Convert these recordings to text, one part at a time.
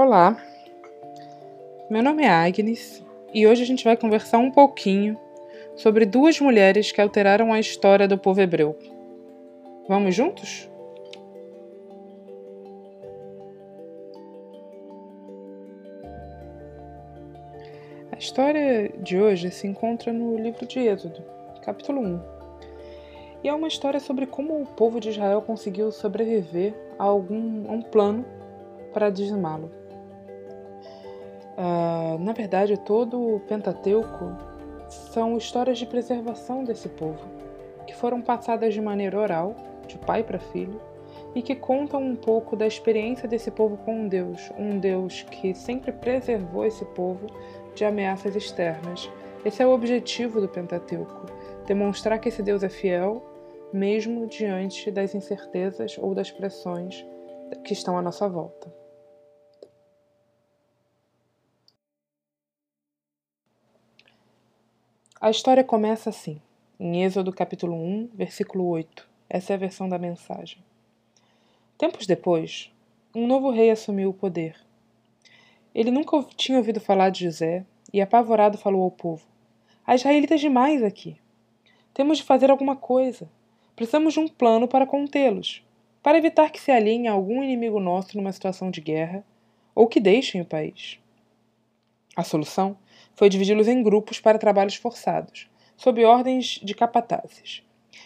Olá, meu nome é Agnes e hoje a gente vai conversar um pouquinho sobre duas mulheres que alteraram a história do povo hebreu. Vamos juntos? A história de hoje se encontra no livro de Êxodo, capítulo 1. E é uma história sobre como o povo de Israel conseguiu sobreviver a, algum, a um plano para dizimá-lo. Uh, na verdade, todo o Pentateuco são histórias de preservação desse povo, que foram passadas de maneira oral, de pai para filho, e que contam um pouco da experiência desse povo com Deus, um Deus que sempre preservou esse povo de ameaças externas. Esse é o objetivo do Pentateuco: demonstrar que esse Deus é fiel, mesmo diante das incertezas ou das pressões que estão à nossa volta. A história começa assim, em Êxodo capítulo 1, versículo 8. Essa é a versão da mensagem. Tempos depois, um novo rei assumiu o poder. Ele nunca tinha ouvido falar de José e, apavorado, falou ao povo: Há israelitas demais aqui. Temos de fazer alguma coisa. Precisamos de um plano para contê-los, para evitar que se alinhe a algum inimigo nosso numa situação de guerra ou que deixem o país. A solução foi dividi-los em grupos para trabalhos forçados, sob ordens de capatazes.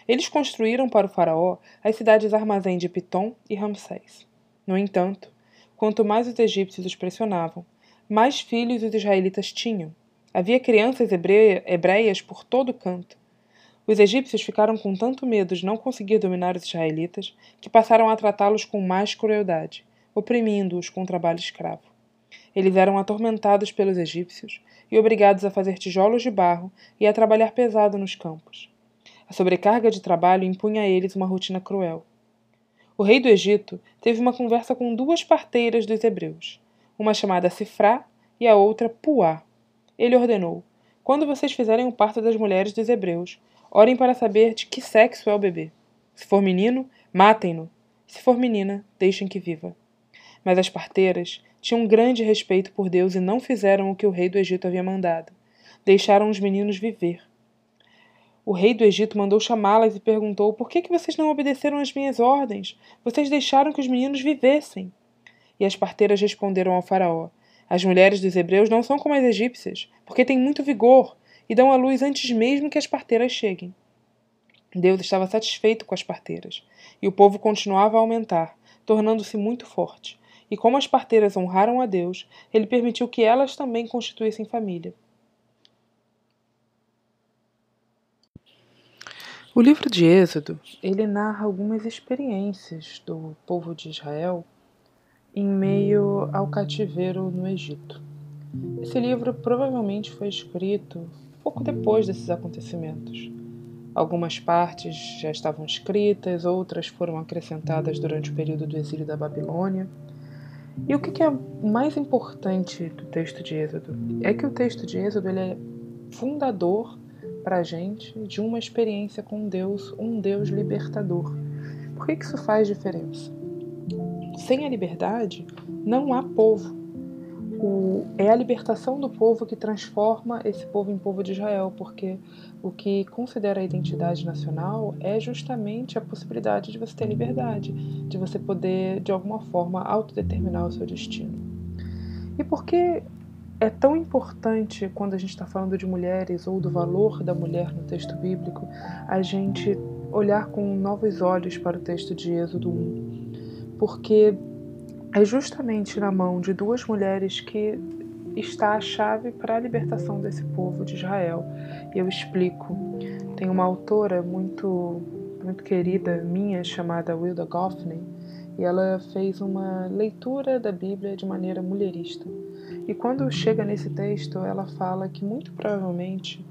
Eles construíram para o faraó as cidades armazém de Pitom e Ramsés. No entanto, quanto mais os egípcios os pressionavam, mais filhos os israelitas tinham. Havia crianças hebreias por todo canto. Os egípcios ficaram com tanto medo de não conseguir dominar os israelitas que passaram a tratá-los com mais crueldade, oprimindo-os com trabalho escravo. Eles eram atormentados pelos egípcios e obrigados a fazer tijolos de barro e a trabalhar pesado nos campos. A sobrecarga de trabalho impunha a eles uma rotina cruel. O rei do Egito teve uma conversa com duas parteiras dos hebreus, uma chamada Sifrá e a outra Puá. Ele ordenou: Quando vocês fizerem o parto das mulheres dos hebreus, orem para saber de que sexo é o bebê. Se for menino, matem-no. Se for menina, deixem que viva. Mas as parteiras tinham grande respeito por Deus e não fizeram o que o rei do Egito havia mandado. Deixaram os meninos viver. O rei do Egito mandou chamá-las e perguntou: Por que, que vocês não obedeceram às minhas ordens? Vocês deixaram que os meninos vivessem. E as parteiras responderam ao Faraó: As mulheres dos hebreus não são como as egípcias, porque têm muito vigor e dão à luz antes mesmo que as parteiras cheguem. Deus estava satisfeito com as parteiras, e o povo continuava a aumentar, tornando-se muito forte. E como as parteiras honraram a Deus, ele permitiu que elas também constituíssem família. O livro de Êxodo, ele narra algumas experiências do povo de Israel em meio ao cativeiro no Egito. Esse livro provavelmente foi escrito pouco depois desses acontecimentos. Algumas partes já estavam escritas, outras foram acrescentadas durante o período do exílio da Babilônia. E o que é mais importante do texto de Êxodo? É que o texto de Êxodo ele é fundador para a gente de uma experiência com Deus, um Deus libertador. Por que isso faz diferença? Sem a liberdade, não há povo. O, é a libertação do povo que transforma esse povo em povo de Israel, porque o que considera a identidade nacional é justamente a possibilidade de você ter liberdade, de você poder, de alguma forma, autodeterminar o seu destino. E por que é tão importante, quando a gente está falando de mulheres ou do valor da mulher no texto bíblico, a gente olhar com novos olhos para o texto de Êxodo 1? Porque é justamente na mão de duas mulheres que está a chave para a libertação desse povo de Israel. E eu explico. Tem uma autora muito, muito querida minha chamada Wilda Goffney, e ela fez uma leitura da Bíblia de maneira mulherista. E quando chega nesse texto, ela fala que muito provavelmente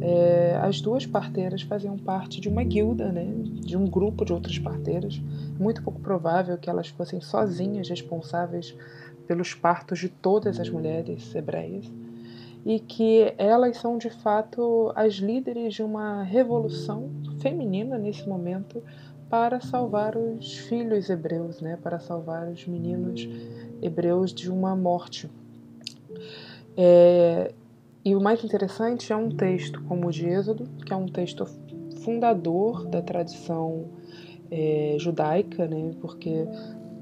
é, as duas parteiras faziam parte de uma guilda, né, de um grupo de outras parteiras. Muito pouco provável que elas fossem sozinhas responsáveis pelos partos de todas as mulheres hebreias. E que elas são de fato as líderes de uma revolução feminina nesse momento para salvar os filhos hebreus, né? Para salvar os meninos hebreus de uma morte. É, e o mais interessante é um texto como o de Êxodo, que é um texto fundador da tradição é, judaica, né? Porque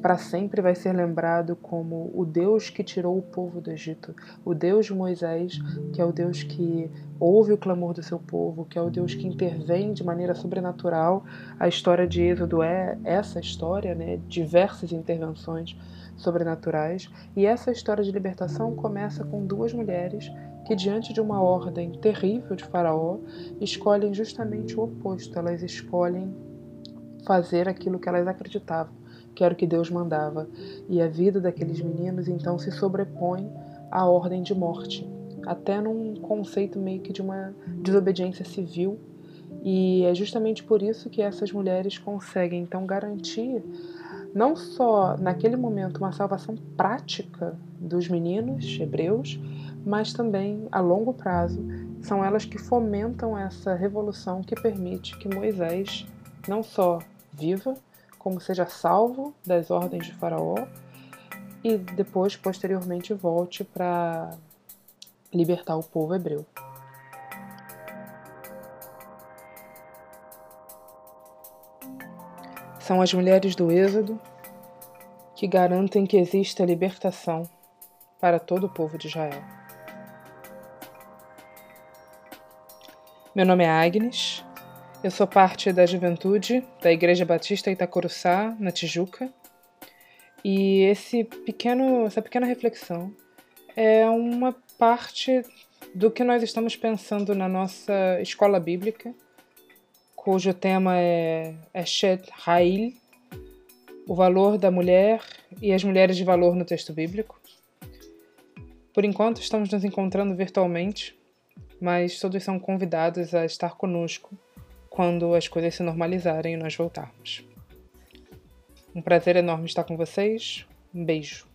para sempre vai ser lembrado como o Deus que tirou o povo do Egito, o Deus de Moisés, que é o Deus que ouve o clamor do seu povo, que é o Deus que intervém de maneira sobrenatural. A história de Êxodo é essa história, né? Diversas intervenções sobrenaturais, e essa história de libertação começa com duas mulheres que, diante de uma ordem terrível de Faraó, escolhem justamente o oposto, elas escolhem fazer aquilo que elas acreditavam que era o que Deus mandava, e a vida daqueles meninos então se sobrepõe à ordem de morte, até num conceito meio que de uma desobediência civil. E é justamente por isso que essas mulheres conseguem então garantir não só naquele momento uma salvação prática dos meninos hebreus, mas também a longo prazo são elas que fomentam essa revolução que permite que Moisés não só viva, como seja salvo das ordens de Faraó e depois, posteriormente, volte para libertar o povo hebreu. São as mulheres do Êxodo que garantem que exista libertação para todo o povo de Israel. Meu nome é Agnes eu sou parte da juventude da Igreja Batista Itacoruçá, na Tijuca, e esse pequeno, essa pequena reflexão é uma parte do que nós estamos pensando na nossa escola bíblica, cujo tema é Eshet Ha'il, o valor da mulher e as mulheres de valor no texto bíblico. Por enquanto, estamos nos encontrando virtualmente, mas todos são convidados a estar conosco quando as coisas se normalizarem e nós voltarmos. Um prazer enorme estar com vocês. Um beijo.